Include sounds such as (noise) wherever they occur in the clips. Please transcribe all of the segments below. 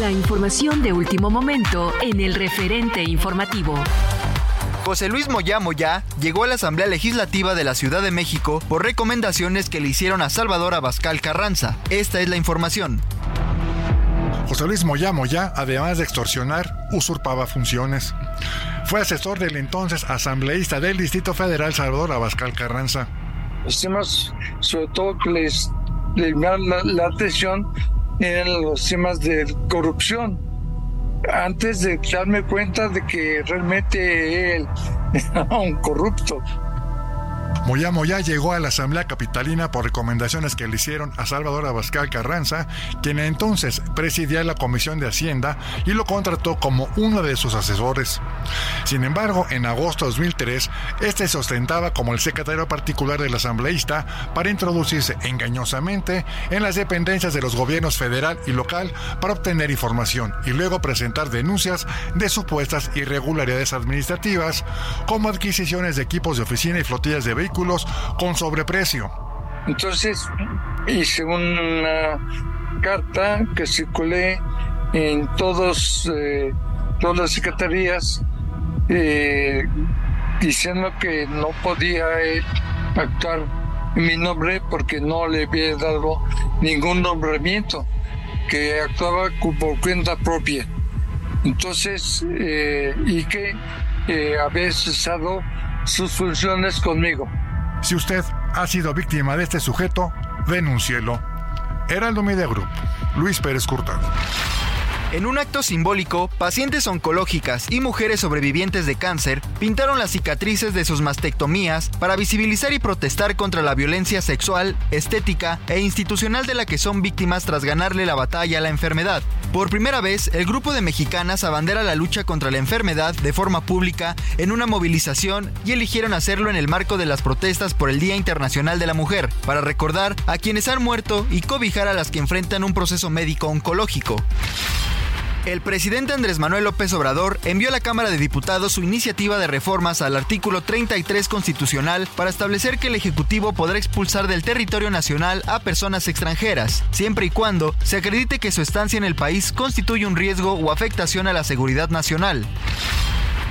La información de último momento en el referente informativo. José Luis Moya Moya llegó a la Asamblea Legislativa de la Ciudad de México por recomendaciones que le hicieron a Salvador Abascal Carranza. Esta es la información. José Luis Moya Moya, además de extorsionar, usurpaba funciones. Fue asesor del entonces asambleísta del Distrito Federal Salvador Abascal Carranza. Temas, sobre todo que les, les la atención, eran los temas de corrupción. Antes de darme cuenta de que realmente él (laughs) era un corrupto. Moya Moya llegó a la Asamblea Capitalina por recomendaciones que le hicieron a Salvador Abascal Carranza, quien entonces presidía la Comisión de Hacienda y lo contrató como uno de sus asesores. Sin embargo, en agosto de 2003, este se ostentaba como el secretario particular del asambleísta para introducirse engañosamente en las dependencias de los gobiernos federal y local para obtener información y luego presentar denuncias de supuestas irregularidades administrativas, como adquisiciones de equipos de oficina y flotillas de vehículos con sobreprecio. Entonces hice una carta que circulé en todos, eh, todas las secretarías eh, diciendo que no podía actuar en mi nombre porque no le había dado ningún nombramiento, que actuaba por cuenta propia. Entonces, eh, y que eh, había cesado sus funciones conmigo. Si usted ha sido víctima de este sujeto, denúncielo. Heraldo Media Group, Luis Pérez Curtado. En un acto simbólico, pacientes oncológicas y mujeres sobrevivientes de cáncer pintaron las cicatrices de sus mastectomías para visibilizar y protestar contra la violencia sexual, estética e institucional de la que son víctimas tras ganarle la batalla a la enfermedad. Por primera vez, el grupo de mexicanas abandera la lucha contra la enfermedad de forma pública en una movilización y eligieron hacerlo en el marco de las protestas por el Día Internacional de la Mujer, para recordar a quienes han muerto y cobijar a las que enfrentan un proceso médico oncológico. El presidente Andrés Manuel López Obrador envió a la Cámara de Diputados su iniciativa de reformas al artículo 33 constitucional para establecer que el Ejecutivo podrá expulsar del territorio nacional a personas extranjeras, siempre y cuando se acredite que su estancia en el país constituye un riesgo o afectación a la seguridad nacional.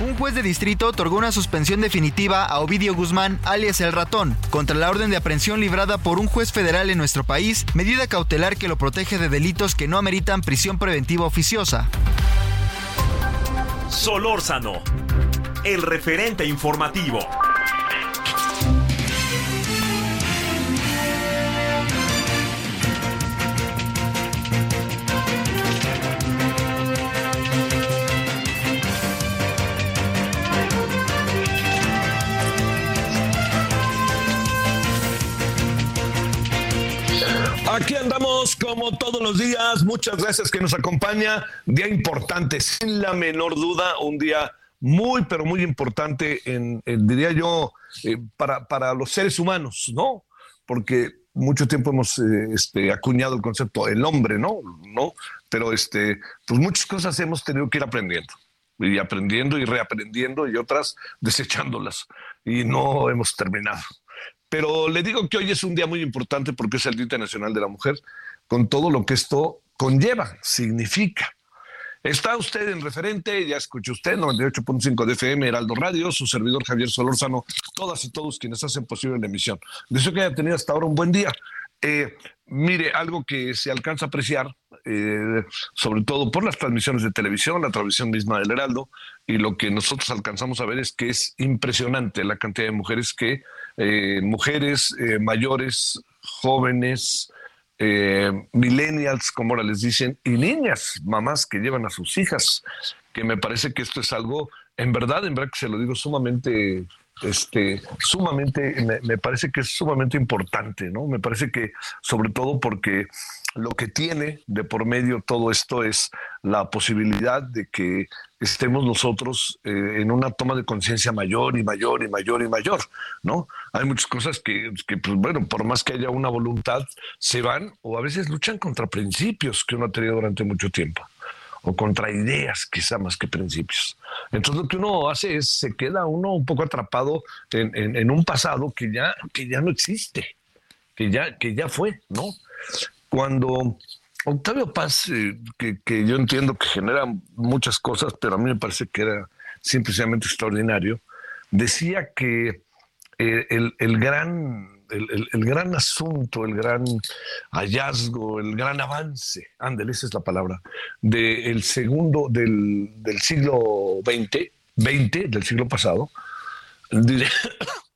Un juez de distrito otorgó una suspensión definitiva a Ovidio Guzmán, alias El Ratón, contra la orden de aprehensión librada por un juez federal en nuestro país, medida cautelar que lo protege de delitos que no ameritan prisión preventiva oficiosa. Solórzano, el referente informativo. Aquí andamos como todos los días. Muchas gracias que nos acompaña. Día importante, sin la menor duda, un día muy, pero muy importante, diría yo, eh, para, para los seres humanos, ¿no? Porque mucho tiempo hemos eh, este, acuñado el concepto el hombre, ¿no? ¿no? Pero este, pues muchas cosas hemos tenido que ir aprendiendo y aprendiendo y reaprendiendo y otras desechándolas y no hemos terminado. Pero le digo que hoy es un día muy importante porque es el Día Internacional de la Mujer, con todo lo que esto conlleva, significa. Está usted en referente, ya escuchó usted, 98.5 de FM, Heraldo Radio, su servidor Javier Solórzano, todas y todos quienes hacen posible la emisión. Deseo que haya tenido hasta ahora un buen día. Eh, mire, algo que se alcanza a apreciar, eh, sobre todo por las transmisiones de televisión, la transmisión misma del Heraldo, y lo que nosotros alcanzamos a ver es que es impresionante la cantidad de mujeres que, eh, mujeres mayores, jóvenes, eh, millennials, como ahora les dicen, y niñas, mamás que llevan a sus hijas, que me parece que esto es algo, en verdad, en verdad que se lo digo sumamente, este, sumamente, me, me parece que es sumamente importante, ¿no? Me parece que, sobre todo porque lo que tiene de por medio todo esto es la posibilidad de que estemos nosotros eh, en una toma de conciencia mayor y mayor y mayor y mayor, ¿no? Hay muchas cosas que, que, pues bueno, por más que haya una voluntad, se van o a veces luchan contra principios que uno ha tenido durante mucho tiempo o contra ideas quizá más que principios. Entonces lo que uno hace es se queda uno un poco atrapado en, en, un pasado que ya, que ya no existe, que ya, que ya fue, ¿no? Cuando Octavio Paz, eh, que, yo entiendo que genera muchas cosas, pero a mí me parece que era simplemente extraordinario, decía que eh, el, gran, el, gran asunto, el gran hallazgo, el gran avance, ándale, esa es la palabra, del segundo, del, siglo XX, 20, del siglo pasado,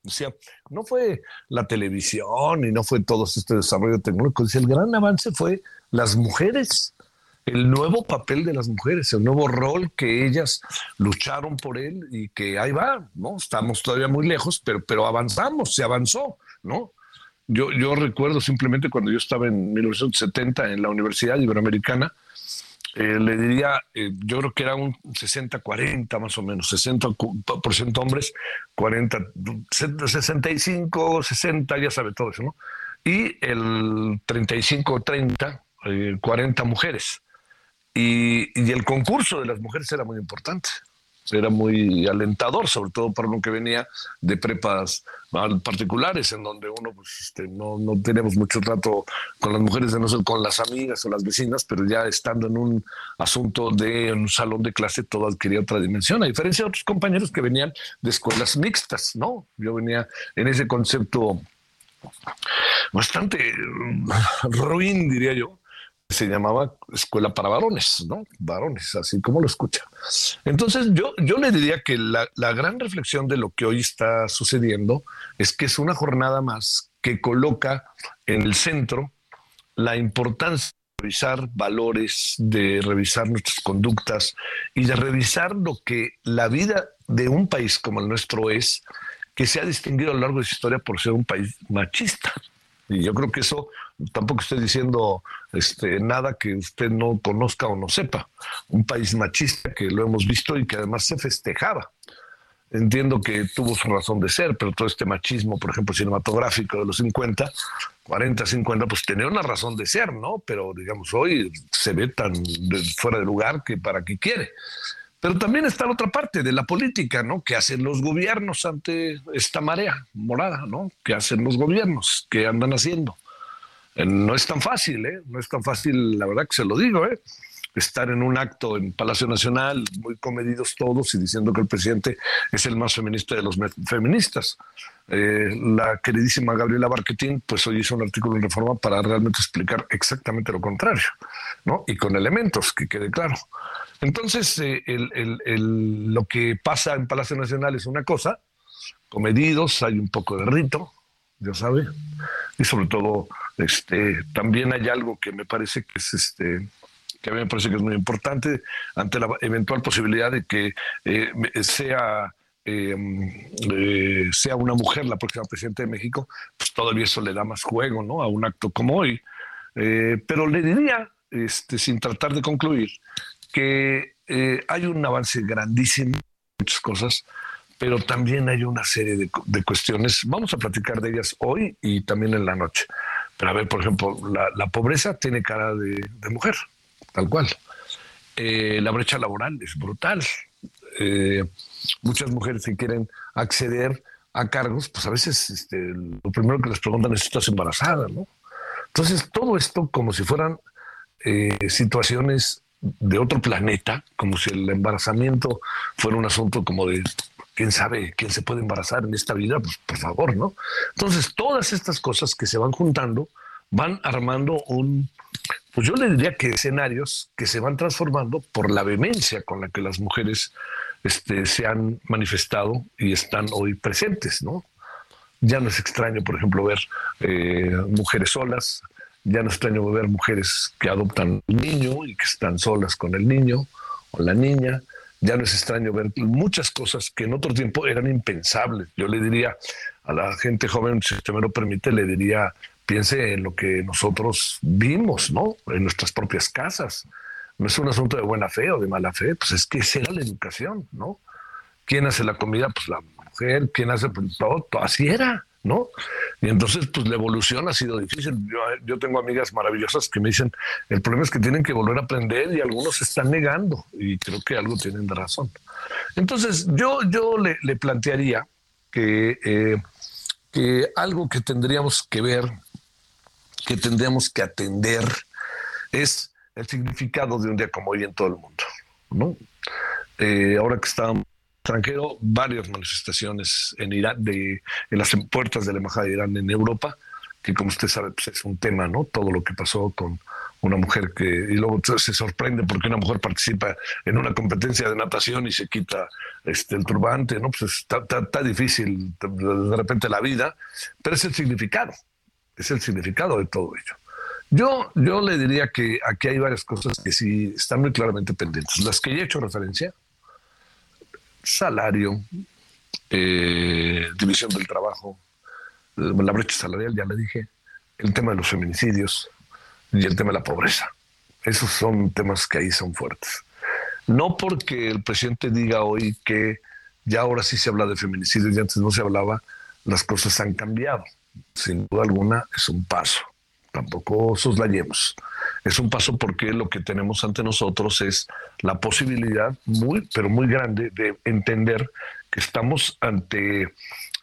Decía, no fue la televisión y no fue todo este desarrollo tecnológico. El gran avance fue las mujeres, el nuevo papel de las mujeres, el nuevo rol que ellas lucharon por él y que ahí va, ¿no? Estamos todavía muy lejos, pero, pero avanzamos, se avanzó, ¿no? Yo, yo recuerdo simplemente cuando yo estaba en 1970 en la Universidad Iberoamericana, eh, le diría, eh, yo creo que era un 60-40 más o menos, 60% hombres, 40, 65, 60, ya sabe todo eso, ¿no? Y el 35-30, 40 eh, mujeres. Y, y el concurso de las mujeres era muy importante era muy alentador, sobre todo para uno que venía de prepas particulares, en donde uno pues, este, no, no tenemos mucho trato con las mujeres, de no ser con las amigas o las vecinas, pero ya estando en un asunto de un salón de clase, todo adquiría otra dimensión, a diferencia de otros compañeros que venían de escuelas mixtas, ¿no? Yo venía en ese concepto bastante ruin, diría yo, se llamaba Escuela para Varones, ¿no? Varones, así como lo escucha. Entonces, yo, yo le diría que la, la gran reflexión de lo que hoy está sucediendo es que es una jornada más que coloca en el centro la importancia de revisar valores, de revisar nuestras conductas y de revisar lo que la vida de un país como el nuestro es, que se ha distinguido a lo largo de su historia por ser un país machista. Y yo creo que eso tampoco estoy diciendo este, nada que usted no conozca o no sepa. Un país machista que lo hemos visto y que además se festejaba. Entiendo que tuvo su razón de ser, pero todo este machismo, por ejemplo, cinematográfico de los 50, 40, 50, pues tenía una razón de ser, ¿no? Pero digamos, hoy se ve tan fuera de lugar que para qué quiere. Pero también está la otra parte de la política, ¿no? ¿Qué hacen los gobiernos ante esta marea morada, ¿no? ¿Qué hacen los gobiernos? ¿Qué andan haciendo? No es tan fácil, ¿eh? No es tan fácil, la verdad que se lo digo, ¿eh? Estar en un acto en Palacio Nacional, muy comedidos todos y diciendo que el presidente es el más feminista de los feministas. Eh, la queridísima Gabriela Barquetín, pues hoy hizo un artículo en Reforma para realmente explicar exactamente lo contrario, ¿no? Y con elementos, que quede claro. Entonces, lo que pasa en Palacio Nacional es una cosa, comedidos, hay un poco de rito, ya sabe, y sobre todo, este, también hay algo que me parece que es este que a mí me parece que es muy importante ante la eventual posibilidad de que eh, sea em, eh, sea una mujer la próxima presidenta de México, pues todavía eso le da más juego, ¿no? A un acto como hoy. pero le diría, este, sin tratar de concluir, que eh, hay un avance grandísimo muchas cosas, pero también hay una serie de, cuestiones. Vamos a platicar de ellas hoy y también en la noche. Pero a ver, por ejemplo, la, la pobreza tiene cara de, de mujer, tal cual. Eh, la brecha laboral es brutal. Eh, muchas mujeres que quieren acceder a cargos, pues a veces este, lo primero que les preguntan es si estás embarazada, ¿no? Entonces, todo esto como si fueran eh, situaciones de otro planeta, como si el embarazamiento fuera un asunto como de quién sabe quién se puede embarazar en esta vida, pues por favor, ¿no? Entonces, todas estas cosas que se van juntando van armando un, pues yo le diría que escenarios que se van transformando por la vehemencia con la que las mujeres este, se han manifestado y están hoy presentes, ¿no? Ya no es extraño, por ejemplo, ver eh, mujeres solas, ya no es extraño ver mujeres que adoptan un niño y que están solas con el niño o la niña, ya no es extraño ver muchas cosas que en otro tiempo eran impensables. Yo le diría a la gente joven, si usted me lo permite, le diría, piense en lo que nosotros vimos, ¿no? En nuestras propias casas. No es un asunto de buena fe o de mala fe, pues es que esa era la educación, ¿no? ¿Quién hace la comida? Pues la mujer, ¿quién hace pues, todo? Así era, Y entonces, pues la evolución ha sido difícil. Yo, tengo amigas maravillosas que me dicen, el problema es que tienen que volver a aprender y algunos están negando y creo que algo tienen de razón. Entonces, yo, yo le, plantearía que, eh, que algo que tendríamos que ver que tendríamos que atender es el significado de un día como hoy en todo el mundo. ¿no? Eh, ahora que está extranjero, varias manifestaciones en Irán, de, en las puertas de la Embajada de Irán en Europa, que como usted sabe pues es un tema, ¿no? Todo lo que pasó con una mujer que, y luego se sorprende porque una mujer participa en una competencia de natación y se quita este, el turbante, ¿no? Pues está, está, está difícil de repente la vida, pero es el significado es el significado de todo ello. Yo, yo le diría que aquí hay varias cosas que sí están muy claramente pendientes. Las que ya he hecho referencia, salario, eh, división del trabajo, la brecha salarial, ya le dije, el tema de los feminicidios y el tema de la pobreza. Esos son temas que ahí son fuertes. No porque el presidente diga hoy que ya ahora sí se habla de feminicidios y antes no se hablaba, las cosas han cambiado sin duda alguna es un paso. Tampoco soslayemos. Es un paso porque lo que tenemos ante nosotros es la posibilidad muy, pero muy grande de entender que estamos ante,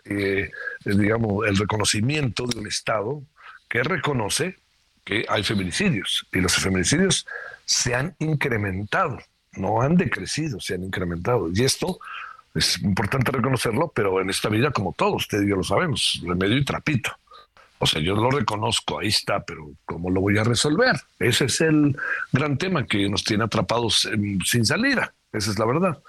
eh, digamos, el reconocimiento de un Estado que reconoce que hay feminicidios y los feminicidios se han incrementado, no han decrecido, se han incrementado. Y esto es importante reconocerlo, pero en esta vida, como todos, usted y yo lo sabemos, remedio y trapito. O sea, yo lo reconozco, ahí está, pero ¿cómo lo voy a resolver? Ese es el gran tema que nos tiene atrapados sin salida, esa es la verdad.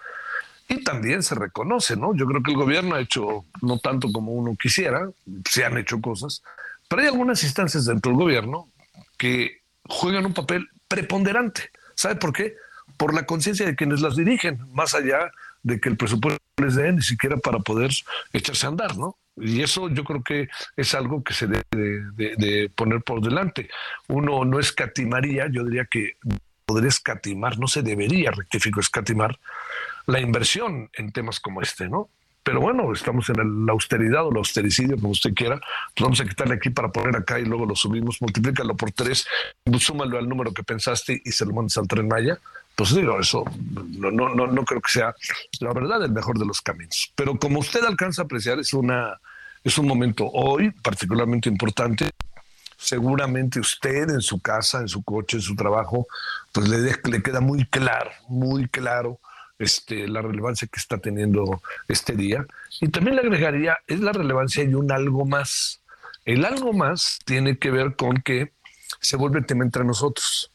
Y también se reconoce, ¿no? Yo creo que el gobierno ha hecho, no tanto como uno quisiera, se han hecho cosas, pero hay algunas instancias dentro del gobierno que juegan un papel preponderante. ¿Sabe por qué? Por la conciencia de quienes las dirigen, más allá de que el presupuesto les dé ni siquiera para poder echarse a andar, ¿no? Y eso yo creo que es algo que se debe de, poner por delante. Uno no escatimaría, yo diría que podría escatimar, no se debería, rectifico, escatimar la inversión en temas como este, ¿no? Pero bueno, estamos en la austeridad o el austericidio, como usted quiera. vamos a quitarle aquí para poner acá y luego lo subimos, multiplícalo por tres, súmalo al número que pensaste y se lo mandas al tren Maya. Pues digo, eso no, no, no, no creo que sea la verdad el mejor de los caminos. Pero como usted alcanza a apreciar, es, una, es un momento hoy particularmente importante. Seguramente usted en su casa, en su coche, en su trabajo, pues le, le queda muy claro, muy claro este, la relevancia que está teniendo este día. Y también le agregaría, es la relevancia y un algo más. El algo más tiene que ver con que se vuelve tema entre nosotros.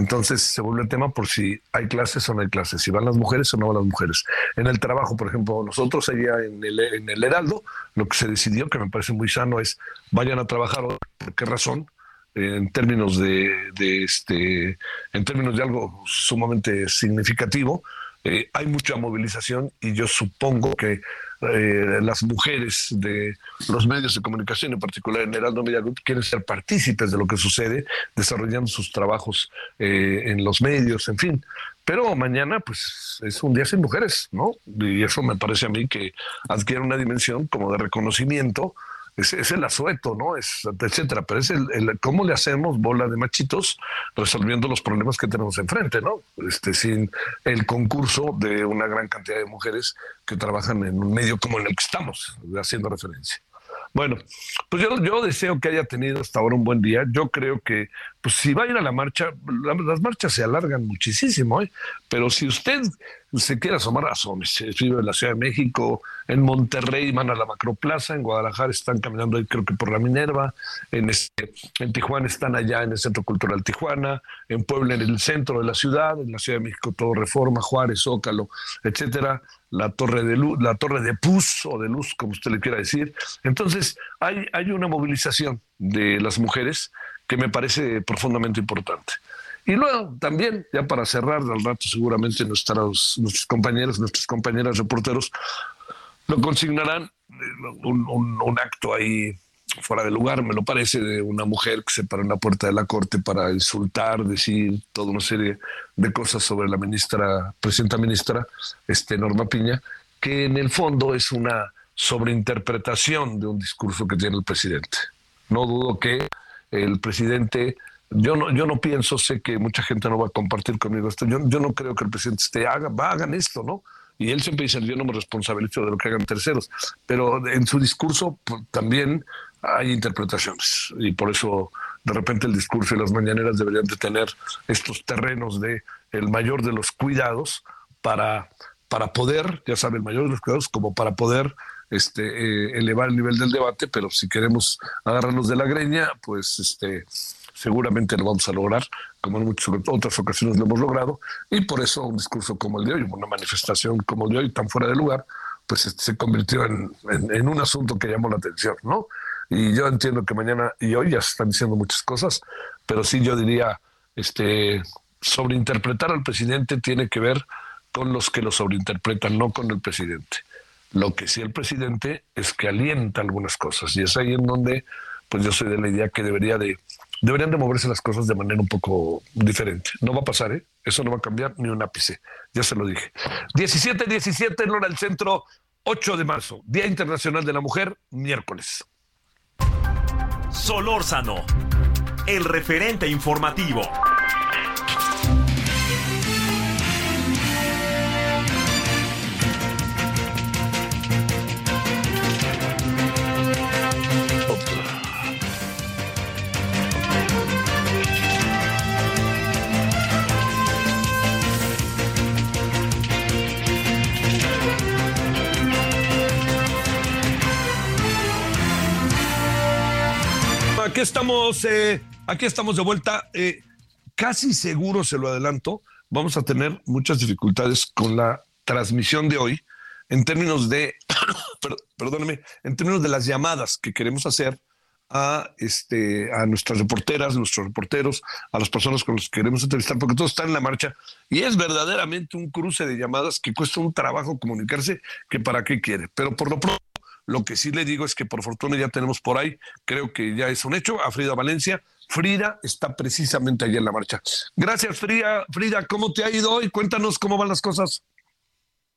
Entonces se vuelve el tema por si hay clases o no hay clases, si van las mujeres o no van las mujeres. En el trabajo, por ejemplo, nosotros allá en el, en el Heraldo, lo que se decidió, que me parece muy sano, es vayan a trabajar. ¿Por qué razón? en términos de, de, este en términos de algo sumamente significativo eh, hay mucha movilización y yo supongo que eh, las mujeres de los medios de comunicación, en particular en Heraldo Media Group, quieren ser partícipes de lo que sucede, desarrollando sus trabajos eh, en los medios, en fin. pero mañana pues es un día sin mujeres, ¿no? Y eso me parece a mí que adquiere una dimensión como de reconocimiento es, el asueto, ¿no? Es, etcétera. Pero es el, cómo le hacemos bola de machitos resolviendo los problemas que tenemos enfrente, ¿no? Este, sin el concurso de una gran cantidad de mujeres que trabajan en un medio como el que estamos, haciendo referencia. Bueno, pues yo, yo deseo que haya tenido hasta ahora un buen día. Yo creo que, pues si va a ir a la marcha, las marchas se alargan muchísimo, ¿eh? pero si usted se quiere asomar, asómese. Vive en la Ciudad de México, en Monterrey van a la Macroplaza, en Guadalajara están caminando ahí creo que por la Minerva, en, este, en Tijuana están allá en el Centro Cultural Tijuana, en Puebla en el centro de la ciudad, en la Ciudad de México todo Reforma, Juárez, Zócalo, etcétera la torre de luz, la torre de pus o de luz, como usted le quiera decir. Entonces, hay, hay una movilización de las mujeres que me parece profundamente importante. Y luego también, ya para cerrar, al rato seguramente nuestros, nuestros compañeros, nuestras compañeras reporteros lo consignarán eh, un, acto ahí fuera de lugar, me lo parece, de una mujer que se paró en la puerta de la corte para insultar, decir toda una serie de cosas sobre la ministra, presidenta ministra, este, Norma Piña, que en el fondo es una sobreinterpretación de un discurso que tiene el presidente. No dudo que el presidente, yo no, yo no pienso, sé que mucha gente no va a compartir conmigo esto, yo, yo no creo que el presidente esté, haga, hagan esto, ¿no? Y él siempre dice, yo no me responsabilizo de lo que hagan terceros, pero en su discurso pues, también hay interpretaciones y por eso de repente el discurso y las mañaneras deberían de tener estos terrenos de el mayor de los cuidados para, para poder, ya sabe, el mayor de los cuidados como para poder este, eh, elevar el nivel del debate, pero si queremos agarrarnos de la greña, pues este, seguramente lo vamos a lograr, como en muchas otras ocasiones lo hemos logrado, y por eso un discurso como el de hoy, una manifestación como el de hoy, tan fuera de lugar, pues este, se convirtió en, en un asunto que llamó la atención, ¿no? Y yo entiendo que mañana y hoy ya se están diciendo muchas cosas, pero sí yo diría, este, sobreinterpretar al presidente tiene que ver con los que lo sobreinterpretan, no con el presidente. Lo que sí el presidente es que alienta algunas cosas y es ahí en donde pues yo soy de la idea que debería de deberían de moverse las cosas de manera un poco diferente. No va a pasar, ¿eh? Eso no va a cambiar ni un ápice. Ya se lo dije. 17-17 en hora del centro, 8 de marzo, Día Internacional de la Mujer, miércoles. Solórzano, el referente informativo. Estamos, eh, aquí estamos de vuelta. Eh, casi seguro, se lo adelanto, vamos a tener muchas dificultades con la transmisión de hoy en términos de, (coughs) perdóneme, en términos de las llamadas que queremos hacer a, este, a nuestras reporteras, nuestros reporteros, a las personas con las que queremos entrevistar, porque todo está en la marcha. Y es verdaderamente un cruce de llamadas que cuesta un trabajo comunicarse que para qué quiere. Pero por lo pronto lo que sí le digo es que por fortuna ya tenemos por ahí, creo que ya es un hecho, a Frida Valencia. Frida está precisamente allí en la marcha. Gracias, Frida. Frida, ¿cómo te ha ido hoy? Cuéntanos cómo van las cosas.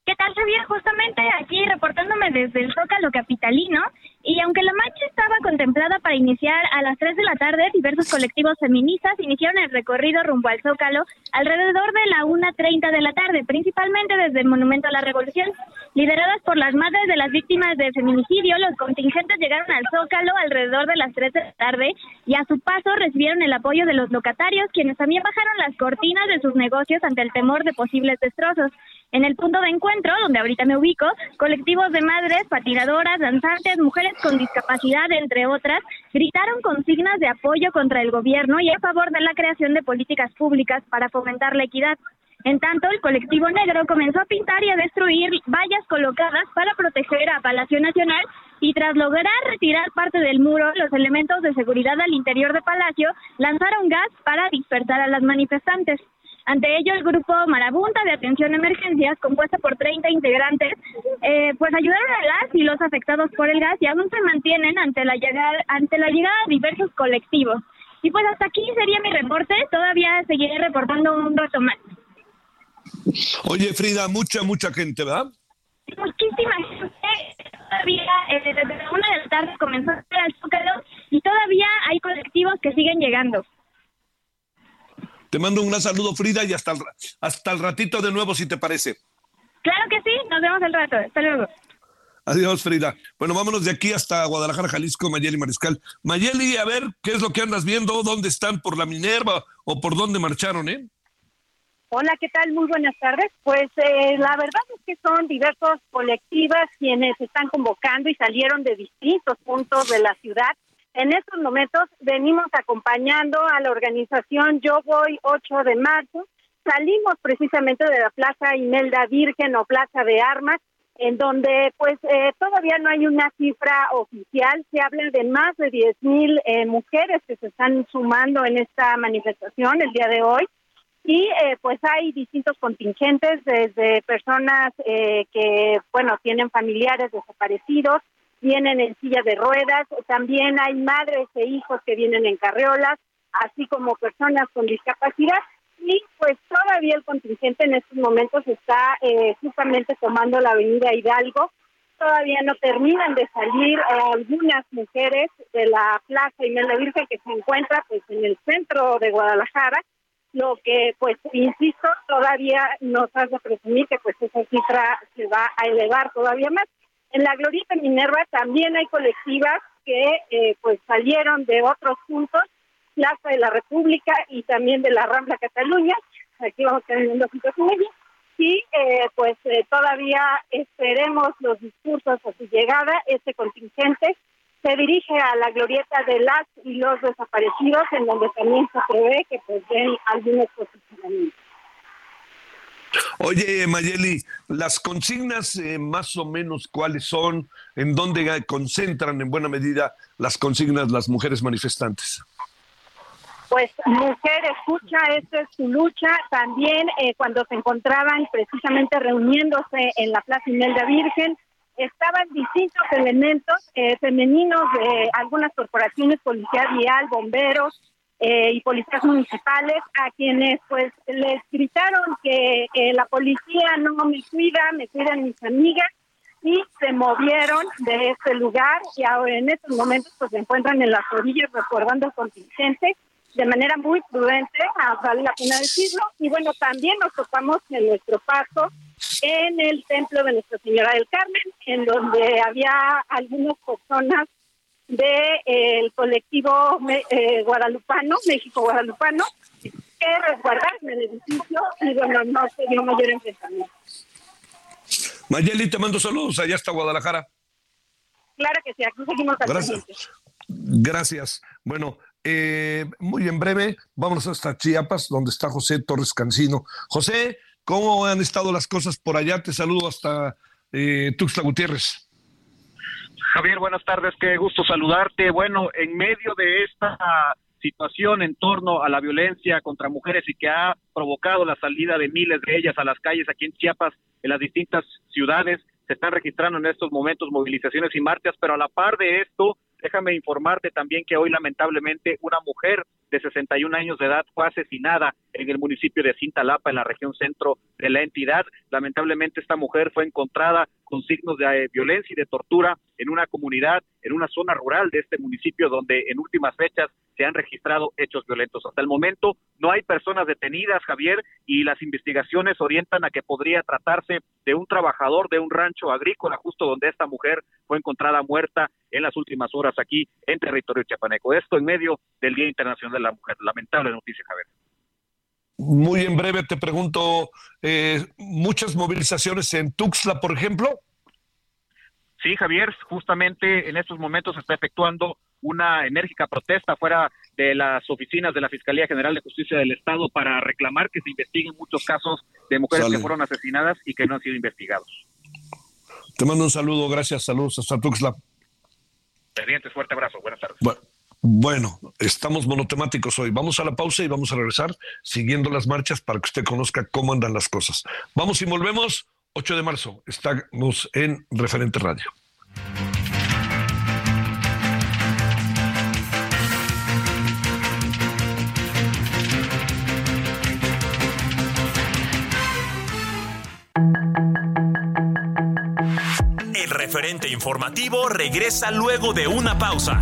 ¿Qué tal, Javier? Justamente aquí reportándome desde el Zócalo Capitalino. Y aunque la marcha estaba contemplada para iniciar a las 3 de la tarde, diversos colectivos feministas iniciaron el recorrido rumbo al Zócalo alrededor de la 1.30 de la tarde, principalmente desde el Monumento a la Revolución. Lideradas por las madres de las víctimas de feminicidio, los contingentes llegaron al Zócalo alrededor de las 3 de la tarde y a su paso recibieron el apoyo de los locatarios, quienes también bajaron las cortinas de sus negocios ante el temor de posibles destrozos. En el punto de encuentro, donde ahorita me ubico, colectivos de madres, patinadoras, danzantes, mujeres con discapacidad, entre otras, gritaron consignas de apoyo contra el gobierno y a favor de la creación de políticas públicas para fomentar la equidad. En tanto, el colectivo negro comenzó a pintar y a destruir vallas colocadas para proteger a Palacio Nacional y tras lograr retirar parte del muro, los elementos de seguridad al interior de Palacio lanzaron gas para dispersar a las manifestantes. Ante ello, el grupo Marabunta de Atención a Emergencias, compuesta por 30 integrantes, eh, pues ayudaron a las y los afectados por el gas y aún se mantienen ante la llegada, ante la llegada de diversos colectivos. Y pues hasta aquí sería mi reporte, todavía seguiré reportando un rato más. Oye, Frida, mucha, mucha gente, ¿verdad? Muchísima gente. Todavía eh, desde una de la tarde comenzó a Zócalo y todavía hay colectivos que siguen llegando. Te mando un gran saludo, Frida, y hasta el, hasta el ratito de nuevo, si te parece. Claro que sí, nos vemos el rato. Hasta luego. Adiós, Frida. Bueno, vámonos de aquí hasta Guadalajara, Jalisco, Mayeli Mariscal. Mayeli, a ver, ¿qué es lo que andas viendo? ¿Dónde están? ¿Por la Minerva o por dónde marcharon, eh? Hola, ¿qué tal? Muy buenas tardes. Pues eh, la verdad es que son diversos colectivas quienes están convocando y salieron de distintos puntos de la ciudad. En estos momentos venimos acompañando a la organización Yo Voy 8 de marzo. Salimos precisamente de la Plaza Imelda Virgen o Plaza de Armas en donde pues eh, todavía no hay una cifra oficial, se habla de más de 10 mil eh, mujeres que se están sumando en esta manifestación el día de hoy y eh, pues hay distintos contingentes desde personas que bueno tienen familiares desaparecidos, vienen en silla de ruedas, también hay madres e hijos que vienen en carreolas, así como personas con discapacidad y pues todavía el contingente en estos momentos está eh, justamente tomando la avenida Hidalgo. Todavía no terminan de salir eh, algunas mujeres de la Plaza Imelda Virgen que se encuentra pues en el centro de Guadalajara, lo que pues insisto todavía nos hace presumir que pues esa cifra se va a elevar todavía más. En la Glorieta Minerva también hay colectivas que eh, pues salieron de otros puntos Plaza de la República y también de la Rambla Cataluña. Aquí vamos teniendo situación y eh, pues eh, todavía esperemos los discursos a su llegada. Este contingente se dirige a la glorieta de las y los desaparecidos, en donde también se prevé que pues den algunos posicionamientos. Oye, Mayeli, las consignas eh, más o menos cuáles son, en dónde concentran en buena medida las consignas las mujeres manifestantes pues mujer escucha, esta es su lucha. También eh, cuando se encontraban precisamente reuniéndose en la Plaza Imelda Virgen, estaban distintos elementos eh, femeninos de algunas corporaciones, policía vial, bomberos eh, y policías municipales, a quienes pues les gritaron que la policía no me cuida, me cuidan mis amigas y se movieron de este lugar y ahora en estos momentos pues se encuentran en las orillas recordando el contingente de manera muy prudente, vale la pena decirlo. Y bueno, también nos topamos en nuestro paso en el templo de Nuestra Señora del Carmen, en donde había algunas personas del de, colectivo eh, guadalupano, México Guadalupano, que resguardaron el edificio y bueno, no se dio mayor enfrentamiento. Mayeli, te mando saludos, allá está Guadalajara. Claro que sí, aquí seguimos Gracias. Gracias. Bueno, eh, muy en breve, vamos hasta Chiapas, donde está José Torres Cancino. José, ¿cómo han estado las cosas por allá? Te saludo hasta eh, Tuxtla Gutiérrez. Javier, buenas tardes, qué gusto saludarte. Bueno, en medio de esta situación en torno a la violencia contra mujeres y que ha provocado la salida de miles de ellas a las calles aquí en Chiapas, en las distintas ciudades, se están registrando en estos momentos movilizaciones y marchas, pero a la par de esto, Déjame informarte también que hoy lamentablemente una mujer de 61 años de edad fue asesinada en el municipio de Cintalapa, en la región centro de la entidad. Lamentablemente esta mujer fue encontrada con signos de eh, violencia y de tortura en una comunidad, en una zona rural de este municipio donde en últimas fechas se han registrado hechos violentos. Hasta el momento no hay personas detenidas, Javier, y las investigaciones orientan a que podría tratarse de un trabajador de un rancho agrícola, justo donde esta mujer fue encontrada muerta en las últimas horas aquí en territorio chiapaneco. Esto en medio del Día Internacional de la Mujer. Lamentable noticia, Javier. Muy en breve te pregunto, eh, ¿muchas movilizaciones en Tuxtla, por ejemplo? Sí, Javier, justamente en estos momentos se está efectuando una enérgica protesta fuera de las oficinas de la Fiscalía General de Justicia del Estado para reclamar que se investiguen muchos casos de mujeres que fueron asesinadas y que no han sido investigados. Te mando un saludo, gracias, saludos hasta Tuxtla. Pendientes, fuerte abrazo, buenas tardes. Bueno, bueno, estamos monotemáticos hoy. Vamos a la pausa y vamos a regresar siguiendo las marchas para que usted conozca cómo andan las cosas. Vamos y volvemos. 8 de marzo. Estamos en Referente Radio. El referente informativo regresa luego de una pausa.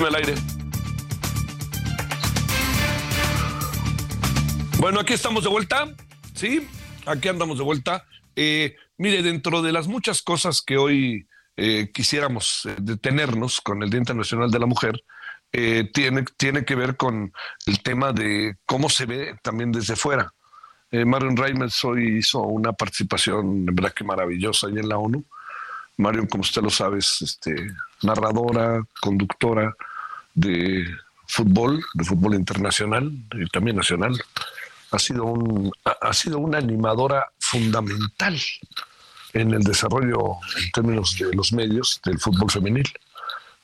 Al aire. Bueno, aquí estamos de vuelta, ¿sí? Aquí andamos de vuelta. Eh, mire, dentro de las muchas cosas que hoy eh, quisiéramos eh, detenernos con el Día Internacional de la Mujer, tiene, tiene que ver con el tema de cómo se ve también desde fuera. Marion Reimers hoy hizo una participación, verdad que maravillosa, ahí en la ONU. Marion, como usted lo sabe, es este, narradora, conductora, de fútbol, de fútbol internacional y también nacional. Ha sido, un, ha sido una animadora fundamental en el desarrollo en términos de los medios del fútbol femenil.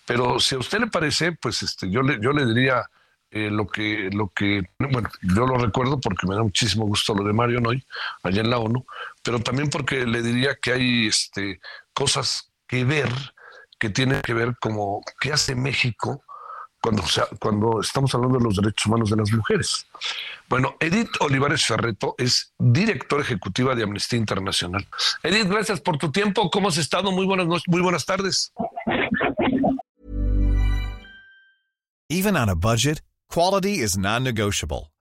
Pero si a usted le parece, pues este, yo, le, yo le diría eh, lo, que, lo que, bueno, yo lo recuerdo porque me da muchísimo gusto lo de Mario hoy, allá en la ONU, pero también porque le diría que hay este, cosas que ver que tienen que ver como qué hace México cuando, cuando estamos hablando de los derechos humanos de las mujeres. Bueno, Edith Olivares Ferreto es directora ejecutiva de Amnistía Internacional. Edith, gracias por tu tiempo. ¿Cómo has estado? Muy buenas, muy buenas tardes. Even on a budget, quality is non-negotiable.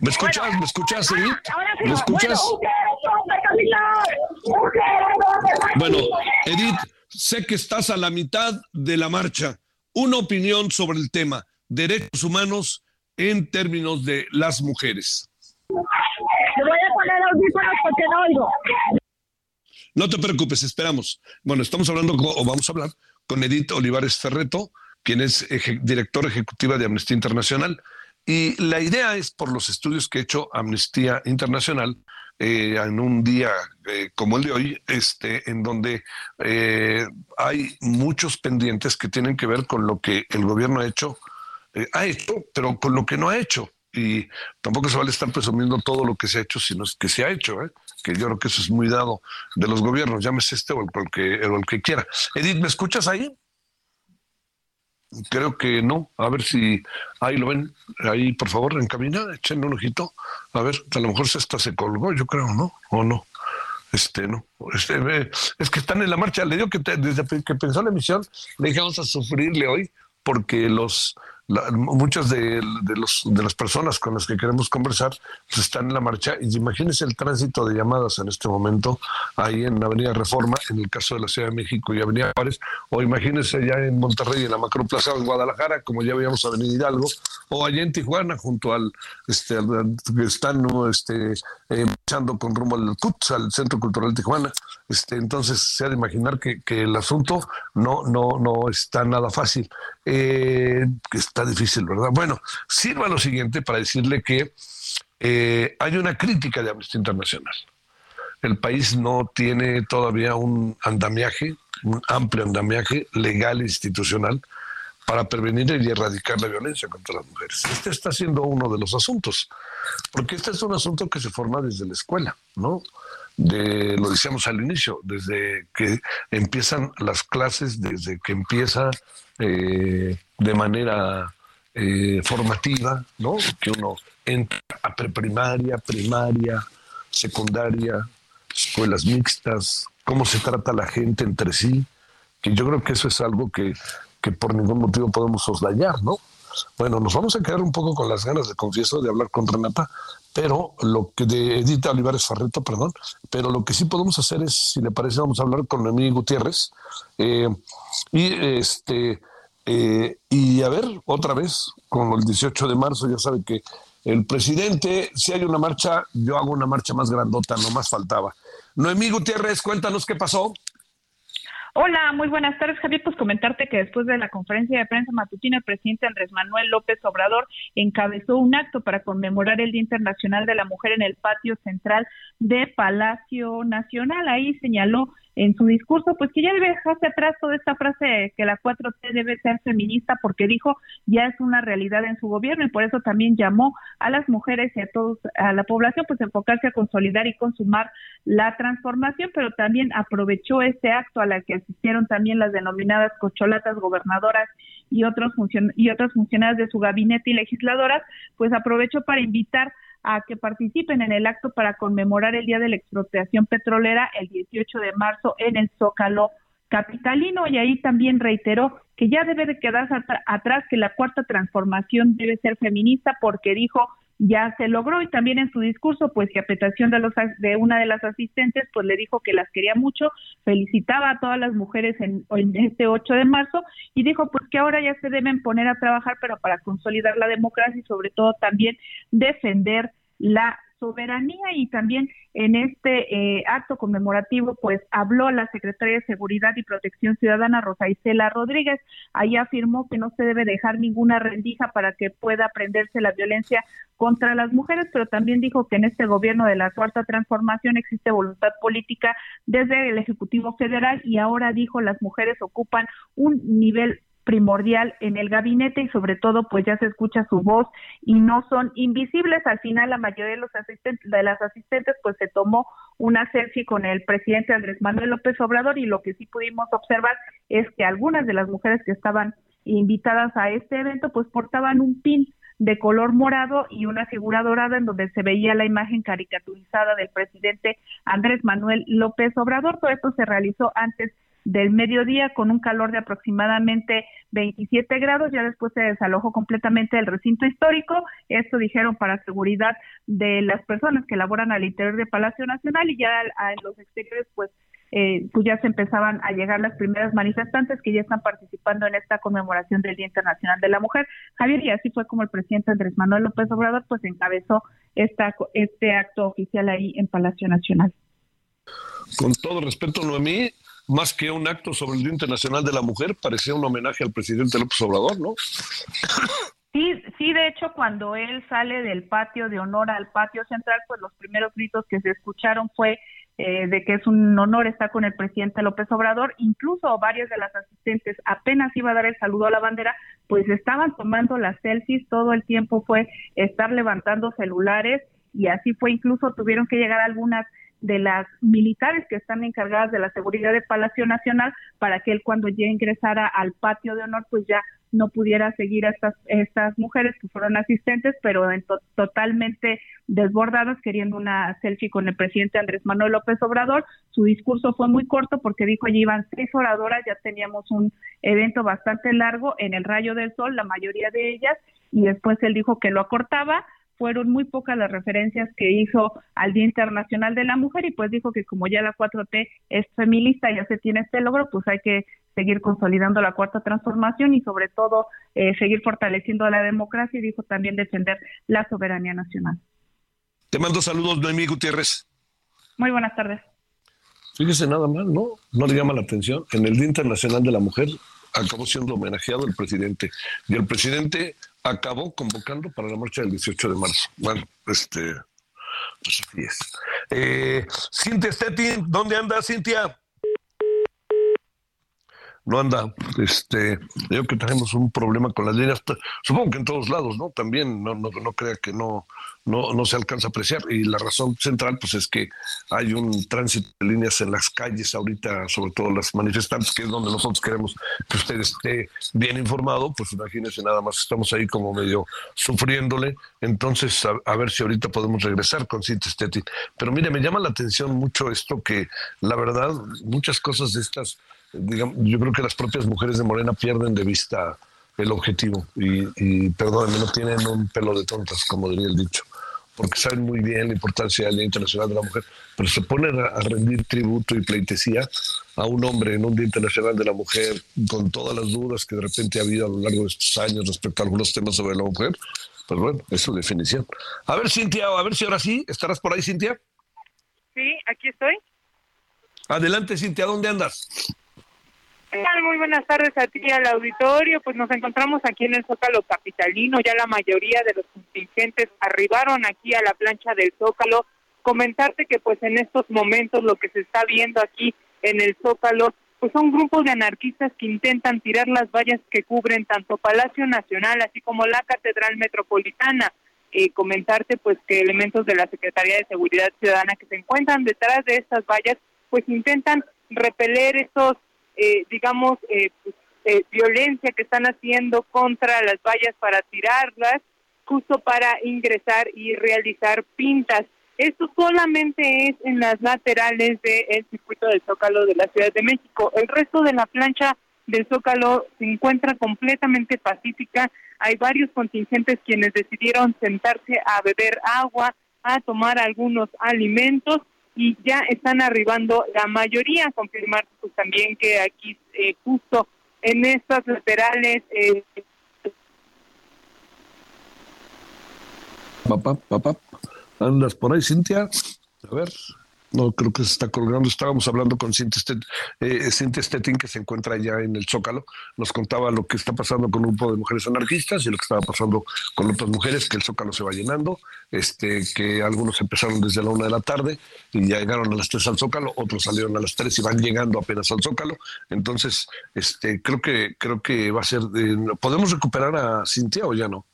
¿Me escuchas? ¿Me escuchas, Edith? ¿Me escuchas? Bueno, Edith, sé que estás a la mitad de la marcha. Una opinión sobre el tema, derechos humanos en términos de las mujeres. voy a poner audífonos porque no oigo. No te preocupes, esperamos. Bueno, estamos hablando, o vamos a hablar, con Edith Olivares Ferreto, quien es directora ejecutiva de Amnistía Internacional. Y la idea es, por los estudios que ha hecho Amnistía Internacional, eh, en un día eh, como el de hoy, este, en donde eh, hay muchos pendientes que tienen que ver con lo que el gobierno ha hecho, ha hecho, pero con lo que no ha hecho. Y tampoco se vale estar presumiendo todo lo que se ha hecho, sino que se ha hecho, que yo creo que eso es muy dado de los gobiernos, llámese este o el, que, el que quiera. Edith, ¿me escuchas ahí? Creo que no. A ver si ahí lo ven. Ahí, por favor, en cabina, echen un ojito. A ver, a lo mejor esta se colgó, yo creo, ¿no? O no. Este, no. Este, es que están en la marcha. Le digo que desde que pensó la emisión, le dije, vamos a sufrirle hoy porque los muchas de, los, de las personas con las que queremos conversar pues, están en la marcha. Y imagínense el tránsito de llamadas en este momento ahí en Avenida Reforma, en el caso de la Ciudad de México y Avenida Juárez, o imagínense ya en Monterrey, en la Macroplaza de Guadalajara, como ya veíamos Avenida Hidalgo, o allá en Tijuana, junto al, este, que están este, eh, echando con rumbo al CUTS, al Centro Cultural de Tijuana. Este, entonces se ha de imaginar que, que el asunto no, no, no está nada fácil. Eh, está difícil, ¿verdad? Bueno, sirva lo siguiente para decirle que eh, hay una crítica de Amnistía Internacional. El país no tiene todavía un andamiaje, un amplio andamiaje legal e institucional para prevenir y erradicar la violencia contra las mujeres. Este está siendo uno de los asuntos, porque este es un asunto que se forma desde la escuela, ¿no? de, lo decíamos al inicio, desde que empiezan las clases, desde que empieza eh, de manera eh, formativa, ¿no? Que uno entra a preprimaria, primaria, secundaria, escuelas mixtas, cómo se trata la gente entre sí, que yo creo que eso es algo que, que por ningún motivo podemos soslayar, ¿no? Bueno, nos vamos a quedar un poco con las ganas de confieso de hablar con Renata, pero lo que de Edita Olivares Farreto, perdón, pero lo que sí podemos hacer es, si le parece, vamos a hablar con Noemí Gutiérrez eh, y este eh, y a ver otra vez con el 18 de marzo, ya sabe que el presidente, si hay una marcha, yo hago una marcha más grandota, no más faltaba. Noemí Gutiérrez, cuéntanos qué pasó. Hola, muy buenas tardes, Javier. Pues comentarte que después de la conferencia de prensa matutina, el presidente Andrés Manuel López Obrador encabezó un acto para conmemorar el Día Internacional de la Mujer en el patio central de Palacio Nacional. Ahí señaló en su discurso, pues que ya debe dejarse atrás toda esta frase que la 4T debe ser feminista porque dijo ya es una realidad en su gobierno y por eso también llamó a las mujeres y a todos a la población pues enfocarse a consolidar y consumar la transformación, pero también aprovechó este acto a la que asistieron también las denominadas cocholatas gobernadoras y otros y otras funcionarias de su gabinete y legisladoras, pues aprovechó para invitar a que participen en el acto para conmemorar el Día de la Expropiación Petrolera el 18 de marzo en el Zócalo capitalino. Y ahí también reiteró que ya debe de quedarse atrás que la cuarta transformación debe ser feminista porque dijo ya se logró. Y también en su discurso pues que a petición de los de una de las asistentes pues le dijo que las quería mucho felicitaba a todas las mujeres en, en, este 8 de marzo y dijo pues que ahora ya se deben poner a trabajar pero para consolidar la democracia y sobre todo también defender la soberanía y también en este eh, acto conmemorativo pues habló la secretaria de Seguridad y Protección Ciudadana Rosa Isela Rodríguez. Ahí afirmó que no se debe dejar ninguna rendija para que pueda aprenderse la violencia contra las mujeres, pero también dijo que en este gobierno de la cuarta transformación existe voluntad política desde el Ejecutivo Federal y ahora dijo las mujeres ocupan un nivel primordial en el gabinete y sobre todo pues ya se escucha su voz y no son invisibles. Al final la mayoría de los asistentes, de las asistentes pues se tomó una selfie con el presidente Andrés Manuel López Obrador y lo que sí pudimos observar es que algunas de las mujeres que estaban invitadas a este evento pues portaban un pin de color morado y una figura dorada en donde se veía la imagen caricaturizada del presidente Andrés Manuel López Obrador. Todo esto se realizó antes del mediodía con un calor de aproximadamente 27 grados, ya después se desalojó completamente el recinto histórico, esto dijeron para seguridad de las personas que laboran al interior del Palacio Nacional y ya en los exteriores pues eh, pues ya se empezaban a llegar las primeras manifestantes que ya están participando en esta conmemoración del Día Internacional de la Mujer. Javier, y así fue como el presidente Andrés Manuel López Obrador pues encabezó esta, este acto oficial ahí en Palacio Nacional. Con todo respeto, Noemí, más que un acto sobre el Día Internacional de la Mujer, parecía un homenaje al presidente López Obrador, ¿no? Sí, sí, de hecho, cuando él sale del patio de honor al patio central, pues los primeros gritos que se escucharon fue eh, de que es un honor estar con el presidente López Obrador. Incluso varias de las asistentes apenas iba a dar el saludo a la bandera, pues estaban tomando las selfies, todo el tiempo fue estar levantando celulares y así fue, incluso tuvieron que llegar algunas de las militares que están encargadas de la seguridad del Palacio Nacional para que él cuando ya ingresara al patio de honor pues ya no pudiera seguir a estas, estas mujeres que fueron asistentes, pero totalmente desbordadas, queriendo una selfie con el presidente Andrés Manuel López Obrador. Su discurso fue muy corto porque dijo allí iban seis oradoras, ya teníamos un evento bastante largo en el rayo del sol, la mayoría de ellas, y después él dijo que lo acortaba, fueron muy pocas las referencias que hizo al Día Internacional de la Mujer y pues dijo que como ya la 4T es feminista, ya se tiene este logro, pues hay que seguir consolidando la cuarta transformación y sobre todo eh, seguir fortaleciendo la democracia y dijo también defender la soberanía nacional. Te mando saludos, Noemí Gutiérrez. Muy buenas tardes. Fíjese nada más, ¿no? No le llama la atención. En el Día Internacional de la Mujer acabó siendo homenajeado el presidente. Y el presidente acabó convocando para la marcha del 18 de marzo. Bueno, este, pues así es. Eh, Cintia Stettin, ¿dónde anda Cintia? No anda, este, yo que tenemos un problema con las líneas, supongo que en todos lados, ¿no? También, no, no, no crea que no, no, no se alcanza a apreciar. Y la razón central, pues es que hay un tránsito de líneas en las calles ahorita, sobre todo las manifestantes, que es donde nosotros queremos que usted esté bien informado, pues imagínense nada más, estamos ahí como medio sufriéndole. Entonces, a, ver si ahorita podemos regresar con Cintia Stettin. Pero mire, me llama la atención mucho esto que, la verdad, muchas cosas de estas, digamos, yo creo que las propias mujeres de Morena pierden de vista el objetivo. Y, y perdónenme, no tienen un pelo de tontas, como diría el dicho, porque saben muy bien la importancia del Día Internacional de la Mujer, pero se ponen a, rendir tributo y pleitesía a un hombre en un Día Internacional de la Mujer, con todas las dudas que de repente ha habido a lo largo de estos años respecto a algunos temas sobre la mujer. Pues bueno, es su definición. A ver, Cintia, a ver si ahora sí, ¿estarás por ahí, Cintia? Sí, aquí estoy. Adelante, Cintia, ¿dónde andas? Muy buenas tardes a ti al auditorio. Pues nos encontramos aquí en el Zócalo Capitalino. Ya la mayoría de los contingentes arribaron aquí a la plancha del Zócalo. Comentarte que pues en estos momentos lo que se está viendo aquí en el Zócalo pues son grupos de anarquistas que intentan tirar las vallas que cubren tanto Palacio Nacional así como la Catedral Metropolitana. Eh, comentarte pues que elementos de la Secretaría de Seguridad Ciudadana que se encuentran detrás de estas vallas pues intentan repeler estos eh, digamos, eh, eh, violencia que están haciendo contra las vallas para tirarlas, justo para ingresar y realizar pintas. Esto solamente es en las laterales del circuito del Zócalo de la Ciudad de México. El resto de la plancha del Zócalo se encuentra completamente pacífica. Hay varios contingentes quienes decidieron sentarse a beber agua, a tomar algunos alimentos y ya están arribando la mayoría. Confirmar pues, también que aquí eh, justo en estas laterales... Eh, papá, papá, andas por ahí, Cintia. A ver. No, creo que se está colgando. Estábamos hablando con Cintia, eh, Stettin, que se encuentra ya en el Zócalo. Nos contaba lo que está pasando con un grupo de mujeres anarquistas y lo que estaba pasando con otras mujeres, que el Zócalo se va llenando, este, que algunos empezaron desde la una de la tarde y ya llegaron a las tres al Zócalo, otros salieron a las tres y van llegando apenas al Zócalo. Entonces, este, creo que, creo que va a ser. ¿Podemos recuperar a Cintia o ya no?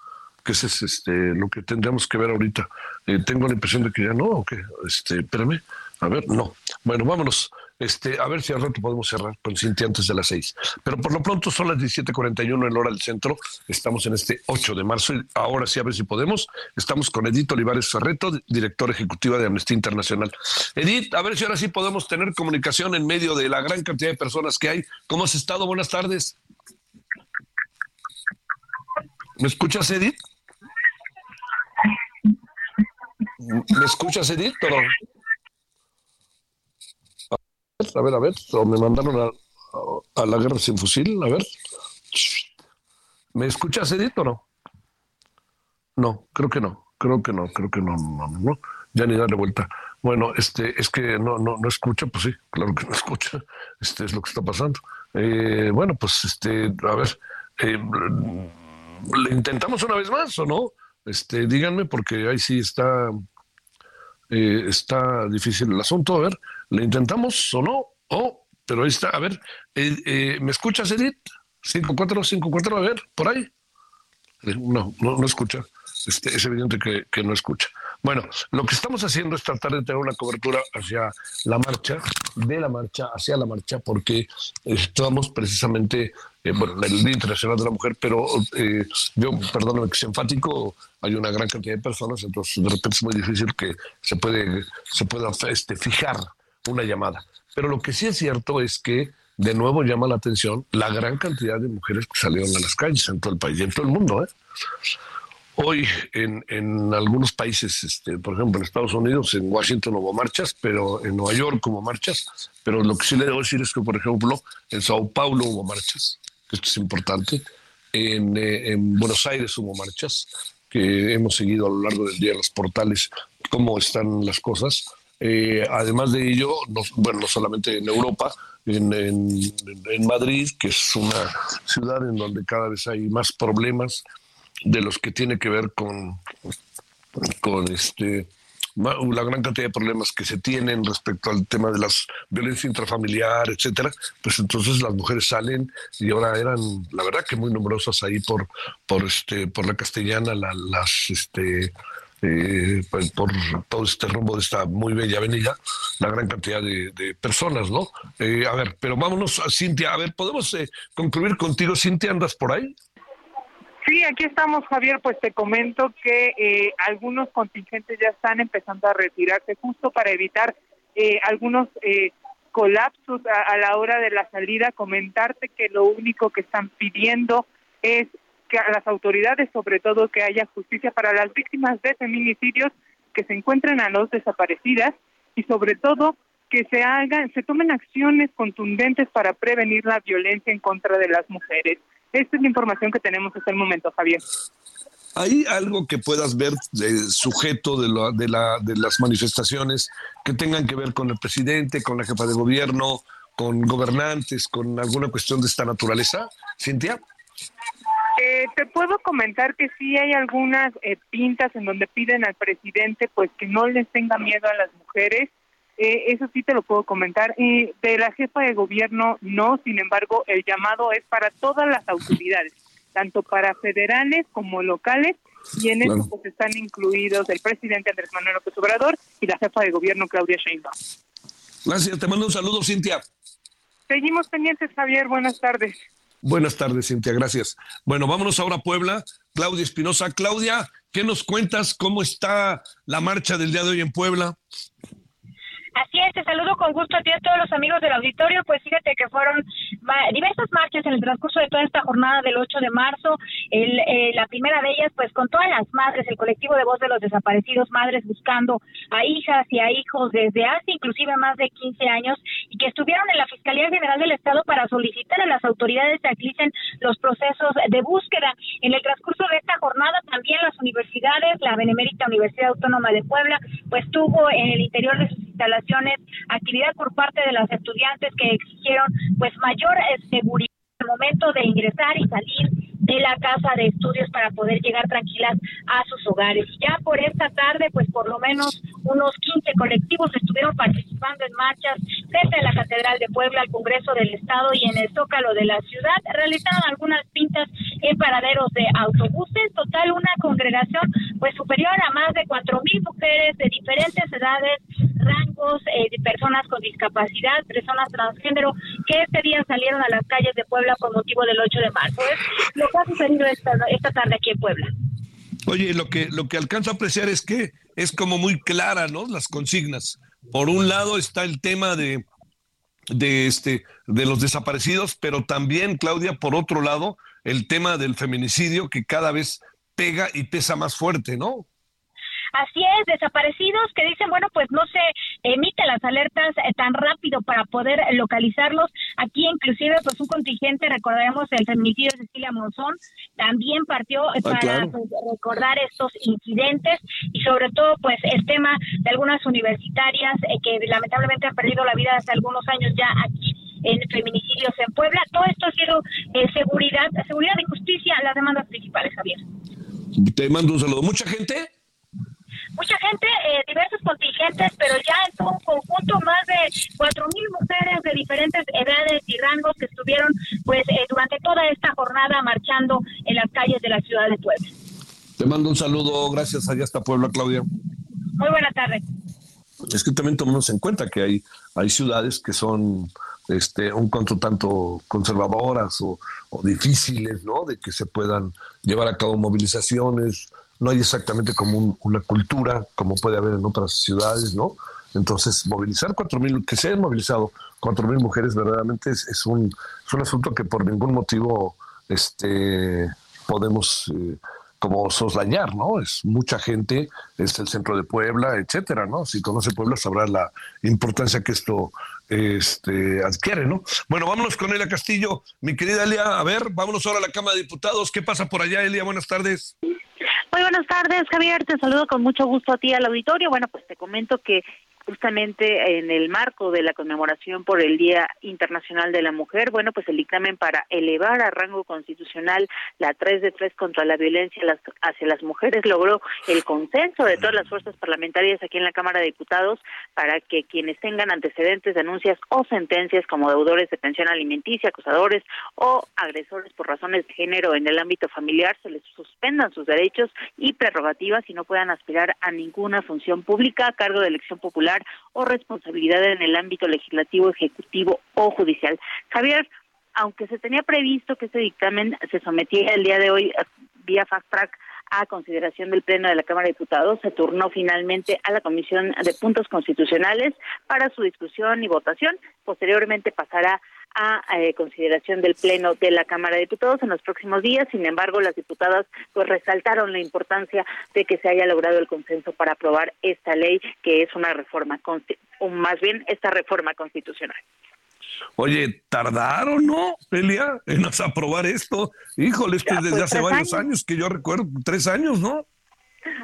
que ese es este, lo que tendríamos que ver ahorita. Eh, tengo la impresión de que ya no, o que, este, espérame. A ver, no. Bueno, vámonos. Este, a ver si al rato podemos cerrar con Cintia antes de las seis. Pero por lo pronto son las 17:41 en hora del centro. Estamos en este 8 de marzo y ahora sí a ver si podemos. Estamos con Edith Olivares Ferreto, directora ejecutiva de Amnistía Internacional. Edith, a ver si ahora sí podemos tener comunicación en medio de la gran cantidad de personas que hay. ¿Cómo has estado? Buenas tardes. ¿Me escuchas, Edith? ¿Me escuchas, Edith? A ver, a ver, o me mandaron a, la guerra sin fusil, a ver. ¿Me escuchas, Edith, o no? No, creo que no, creo que no, creo que no, no, no, ya ni darle vuelta. Bueno, este, es que no, no, no escucha, pues sí, claro que no (laughs) escucha, este es lo que está pasando. Eh, bueno, pues este, a ver, eh, ¿le intentamos una vez más o no? Este, díganme, porque ahí sí está, eh, está difícil el asunto, a ver. ¿Le intentamos o no? Oh, pero ahí está. A ver, eh, eh, ¿me escuchas, Edith? 5454, a ver, por ahí. No, no, no escucha. Este, es evidente que, que, no escucha. Bueno, lo que estamos haciendo es tratar de tener una cobertura hacia la marcha, de la marcha, hacia la marcha, porque estamos precisamente, eh, bueno, en el Día Internacional de la Mujer, pero eh, yo, perdóname que sea enfático, hay una gran cantidad de personas, entonces de repente es muy difícil que se, puede, se pueda este, fijar una llamada. Pero lo que sí es cierto es que de nuevo llama la atención la gran cantidad de mujeres que salieron a las calles en todo el país y en todo el mundo. ¿eh? Hoy en, en, algunos países, este, por ejemplo en Estados Unidos, en Washington hubo marchas, pero en Nueva York hubo marchas, pero lo que sí le debo decir es que, por ejemplo, en Sao Paulo hubo marchas, que esto es importante, en, eh, en Buenos Aires hubo marchas, que hemos seguido a lo largo del día los portales cómo están las cosas, eh, además de ello, no, bueno, no solamente en Europa, en, en, Madrid, que es una ciudad en donde cada vez hay más problemas de los que tiene que ver con, con este la gran cantidad de problemas que se tienen respecto al tema de las violencia intrafamiliar, etcétera, pues entonces las mujeres salen y ahora eran, la verdad que muy numerosas ahí por, por este, por la castellana, las este eh, pues, por todo este rumbo de esta muy bella avenida, la gran cantidad de, personas, ¿no? Eh, a ver, pero vámonos a Cintia. A ver, ¿podemos eh, concluir contigo, Cintia? ¿Andas por ahí? Sí, aquí estamos, Javier. Pues te comento que eh, algunos contingentes ya están empezando a retirarse justo para evitar eh, algunos eh, colapsos a, la hora de la salida. Comentarte que lo único que están pidiendo es que a las autoridades, sobre todo, que haya justicia para las víctimas de feminicidios que se encuentren a los desaparecidas y sobre todo que se hagan, se tomen acciones contundentes para prevenir la violencia en contra de las mujeres. Esta es la información que tenemos hasta el momento, Javier. ¿Hay algo que puedas ver sujeto de, de, la, de las manifestaciones que tengan que ver con el presidente, con la jefa de gobierno, con gobernantes, con alguna cuestión de esta naturaleza? Cintia. Eh, te puedo comentar que sí hay algunas eh, pintas en donde piden al presidente pues que no les tenga miedo a las mujeres. Eh, eso sí te lo puedo comentar. Y de la jefa de gobierno no, sin embargo, el llamado es para todas las autoridades tanto para federales como locales, y en eso pues están incluidos el presidente Andrés Manuel López Obrador y la jefa de gobierno Claudia Sheinbaum. Gracias, te mando un saludo, Cintia. Seguimos pendientes, Javier. Buenas tardes. Buenas tardes, Cintia, gracias. Bueno, vámonos ahora a Puebla. Claudia Espinosa. Claudia, ¿qué nos cuentas? ¿Cómo está la marcha del día de hoy en Puebla? Así es, te saludo con gusto a ti y a todos los amigos del auditorio. Pues fíjate que fueron diversas marchas en el transcurso de toda esta jornada del 8 de marzo. El, eh, la primera de ellas, pues con todas las madres, el colectivo de voz de los desaparecidos, madres buscando a hijas y a hijos desde hace inclusive más de 15 años y que estuvieron en la Fiscalía General del Estado para solicitar a las autoridades que agilicen los procesos de búsqueda. En el transcurso de esta jornada también las universidades, la Benemérita Universidad Autónoma de Puebla, pues tuvo en el interior de sus instalaciones actividad por parte de las estudiantes que exigieron pues mayor eh, seguridad el momento de ingresar y salir de la casa de estudios para poder llegar tranquilas a sus hogares. Ya por esta tarde, pues por lo menos unos 15 colectivos estuvieron participando en marchas desde la Catedral de Puebla, al Congreso del Estado y en el Zócalo de la ciudad. Realizaron algunas pintas en paraderos de autobuses. Total, una congregación pues superior a más de cuatro mil mujeres de diferentes edades, eh, de personas con discapacidad, personas transgénero, que este día salieron a las calles de Puebla con motivo del 8 de marzo. Es lo que ha sucedido esta, esta tarde aquí en Puebla. Oye, lo que, lo que alcanzo a apreciar es que es como muy clara, ¿no? Las consignas. Por un lado está el tema de, de, este, de los desaparecidos, pero también, Claudia, por otro lado, el tema del feminicidio que cada vez pega y pesa más fuerte, ¿no? Así es, desaparecidos que dicen, bueno, pues no se emiten las alertas eh, tan rápido para poder localizarlos. Aquí inclusive pues un contingente, recordaremos el feminicidio de Cecilia Monzón, también partió eh, ah, para pues, recordar estos incidentes y sobre todo pues el tema de algunas universitarias eh, que lamentablemente han perdido la vida hace algunos años ya aquí en feminicidios en Puebla. Todo esto ha sido seguridad, seguridad y justicia, las demandas principales, Javier. Te mando un saludo. ¿Mucha gente? Mucha gente, eh, diversos contingentes, pero ya en todo un conjunto más de cuatro mil mujeres de diferentes edades y rangos que estuvieron pues eh, durante toda esta jornada marchando en las calles de la ciudad de Puebla. Te mando un saludo, gracias allá hasta Puebla, Claudia. Muy buena tarde. Es que también tomamos en cuenta que hay, hay ciudades que son este, un cuanto tanto conservadoras o, o, difíciles, ¿no? De que se puedan llevar a cabo movilizaciones, no hay exactamente como una cultura como puede haber en otras ciudades, ¿no? Entonces, movilizar cuatro mil, que se hayan movilizado cuatro mil mujeres verdaderamente es, un, es un asunto que por ningún motivo este, podemos eh, como soslayar, ¿no? Es mucha gente, es el centro de Puebla, etcétera, ¿no? Si conoce Puebla sabrá la importancia que esto este, adquiere, ¿no? Bueno, vámonos con Elia Castillo. Mi querida Elia, a ver, vámonos ahora a la Cámara de Diputados. ¿Qué pasa por allá, Elia? Buenas tardes. Muy buenas tardes, Javier. Te saludo con mucho gusto a ti al auditorio. Bueno, pues te comento que justamente en el marco de la conmemoración por el Día Internacional de la Mujer, bueno, pues el dictamen para elevar a rango constitucional la 3 de 3 contra la violencia hacia las mujeres logró el consenso de todas las fuerzas parlamentarias aquí en la Cámara de Diputados para que quienes tengan antecedentes, denuncias o sentencias como deudores de pensión alimenticia, acusadores o agresores por razones de género en el ámbito familiar se les suspendan sus derechos y prerrogativas y no puedan aspirar a ninguna función pública a cargo de elección popular o responsabilidad en el ámbito legislativo, ejecutivo o judicial. Javier, aunque se tenía previsto que este dictamen se sometiera el día de hoy eh, vía fast track a consideración del Pleno de la Cámara de Diputados, se turnó finalmente a la Comisión de Puntos Constitucionales para su discusión y votación. Posteriormente pasará a eh, consideración del Pleno de la Cámara de Diputados en los próximos días. Sin embargo, las diputadas pues resaltaron la importancia de que se haya logrado el consenso para aprobar esta ley, que es una reforma, o más bien esta reforma constitucional. Oye, tardaron, ¿no, Elia, en (laughs) aprobar esto? Híjole, esto es desde pues, hace varios años. que yo recuerdo, tres años, ¿no?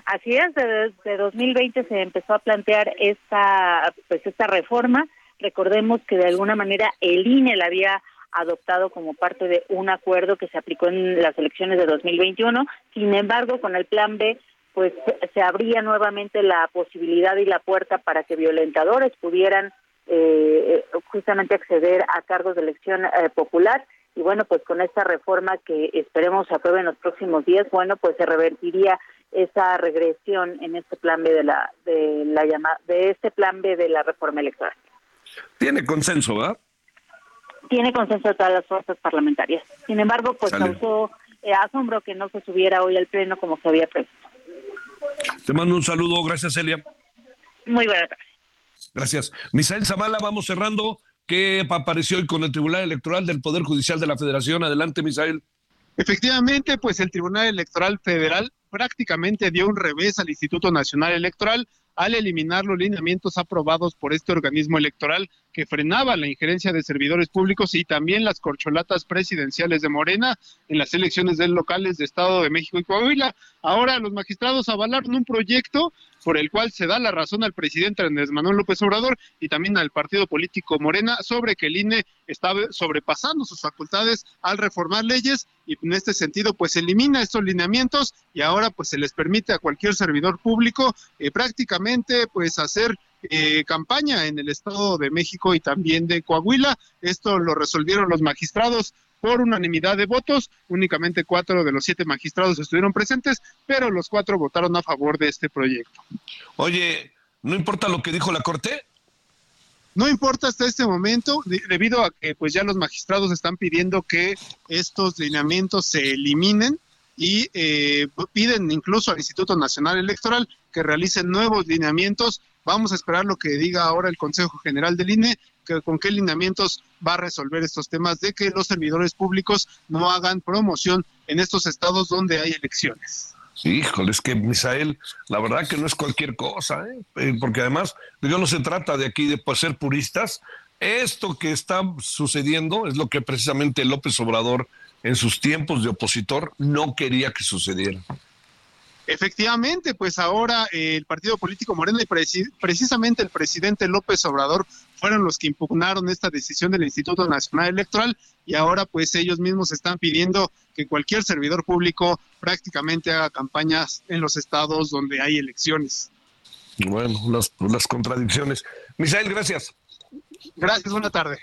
Así es, desde 2020 se empezó a plantear esta, pues esta reforma Recordemos que de alguna manera el INE la había adoptado como parte de un acuerdo que se aplicó en las elecciones de 2021. Sin embargo, con el plan B, pues se abría nuevamente la posibilidad y la puerta para que violentadores pudieran eh, justamente acceder a cargos de elección eh, popular. Y bueno, pues con esta reforma que esperemos apruebe en los próximos días, bueno, pues se revertiría esa regresión en este plan B de la de la llama, de este plan B de la reforma electoral. Tiene consenso, ¿verdad? Tiene consenso de todas las fuerzas parlamentarias. Sin embargo, pues causó eh, asombro que no se subiera hoy al pleno como se había previsto. Te mando un saludo, gracias Elia. Muy buena tarde. Gracias. Misael Zavala, vamos cerrando. ¿Qué apareció hoy con el Tribunal Electoral del Poder Judicial de la Federación? Adelante, Misael. Efectivamente, pues el Tribunal Electoral Federal prácticamente dio un revés al Instituto Nacional Electoral al eliminar los lineamientos aprobados por este organismo electoral que frenaba la injerencia de servidores públicos y también las corcholatas presidenciales de Morena en las elecciones del locales de Estado de México y Coahuila. Ahora los magistrados avalaron un proyecto por el cual se da la razón al presidente Andrés Manuel López Obrador y también al partido político Morena sobre que el INE estaba sobrepasando sus facultades al reformar leyes y en este sentido pues elimina estos lineamientos y ahora pues se les permite a cualquier servidor público eh, prácticamente pues hacer eh, campaña en el Estado de México y también de Coahuila. Esto lo resolvieron los magistrados por unanimidad de votos. Únicamente cuatro de los siete magistrados estuvieron presentes, pero los cuatro votaron a favor de este proyecto. Oye, ¿no importa lo que dijo la Corte? No importa hasta este momento, debido a que pues ya los magistrados están pidiendo que estos lineamientos se eliminen y eh, piden incluso al Instituto Nacional Electoral que realice nuevos lineamientos. Vamos a esperar lo que diga ahora el Consejo General del INE, que, con qué lineamientos va a resolver estos temas de que los servidores públicos no hagan promoción en estos estados donde hay elecciones. Híjole, es que Misael, la verdad que no es cualquier cosa, ¿eh? Eh, porque además yo no se trata de aquí de pues, ser puristas. Esto que está sucediendo es lo que precisamente López Obrador en sus tiempos de opositor no quería que sucediera. Efectivamente, pues ahora el partido político Morena y precisamente el presidente López Obrador fueron los que impugnaron esta decisión del Instituto Nacional Electoral y ahora pues ellos mismos están pidiendo que cualquier servidor público prácticamente haga campañas en los estados donde hay elecciones. Bueno, las, las contradicciones. Misael, gracias. Gracias, buena tarde.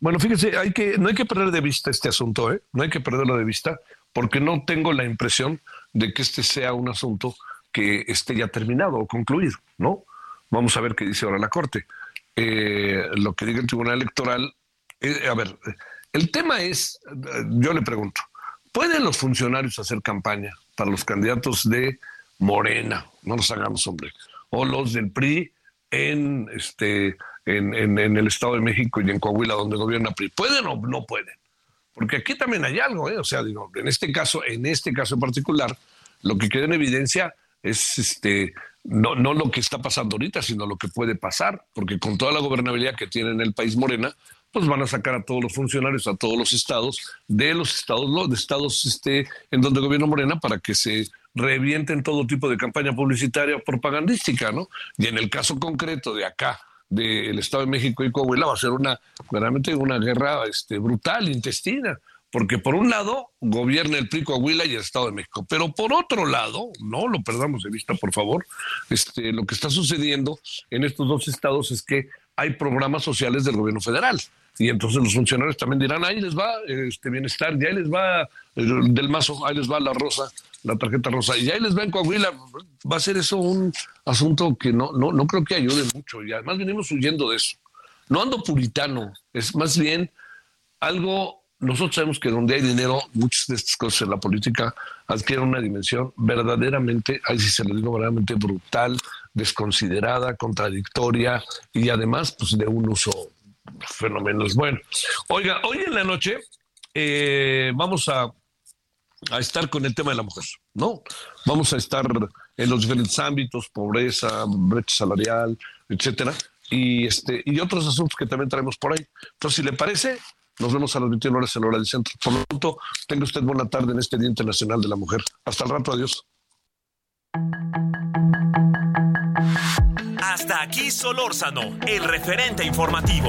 Bueno, fíjese, hay que, no hay que perder de vista este asunto, ¿eh? no hay que perderlo de vista, porque no tengo la impresión de que este sea un asunto que esté ya terminado o concluido, ¿no? Vamos a ver qué dice ahora la Corte. Eh, lo que diga el Tribunal Electoral, eh, a ver, el tema es, yo le pregunto, ¿pueden los funcionarios hacer campaña para los candidatos de Morena? No nos hagamos hombre. O los del PRI en este en, en, el Estado de México y en Coahuila, donde gobierna PRI. ¿Pueden o no pueden? Porque aquí también hay algo, ¿eh? O sea, digo, en este caso, en este caso en particular, lo que queda en evidencia es este no, no lo que está pasando ahorita, sino lo que puede pasar, porque con toda la gobernabilidad que tiene en el país Morena, pues van a sacar a todos los funcionarios, a todos los estados, de los estados, de estados este, en donde gobierna Morena, para que se revienten todo tipo de campaña publicitaria propagandística, ¿no? Y en el caso concreto de acá, del Estado de México y Coahuila, va a ser una, verdaderamente una guerra este, brutal, intestina porque por un lado gobierna el PRI Coahuila y el Estado de México, pero por otro lado, no lo perdamos de vista, por favor, este, lo que está sucediendo en estos dos estados es que hay programas sociales del gobierno federal. Y entonces los funcionarios también dirán, ahí les va este bienestar, y ahí les va del mazo, ahí les va la rosa, la tarjeta rosa, y ahí les va en Coahuila. Va a ser eso un asunto que no, no, no creo que ayude mucho. Y además venimos huyendo de eso. No ando puritano, es más bien algo nosotros sabemos que donde hay dinero, muchas de estas cosas en la política adquieren una dimensión verdaderamente, ahí sí se lo digo, verdaderamente brutal, desconsiderada, contradictoria y además pues de un uso fenomenal. Bueno, oiga, hoy en la noche eh, vamos a, a estar con el tema de la mujer, ¿no? Vamos a estar en los diferentes ámbitos, pobreza, brecha salarial, etcétera, y este y otros asuntos que también traemos por ahí. Entonces, si le parece, nos vemos a las 21 horas en la hora del centro. Por lo tanto, tenga usted buena tarde en este Día Internacional de la Mujer. Hasta el rato, adiós. Hasta aquí Solórzano, el referente informativo.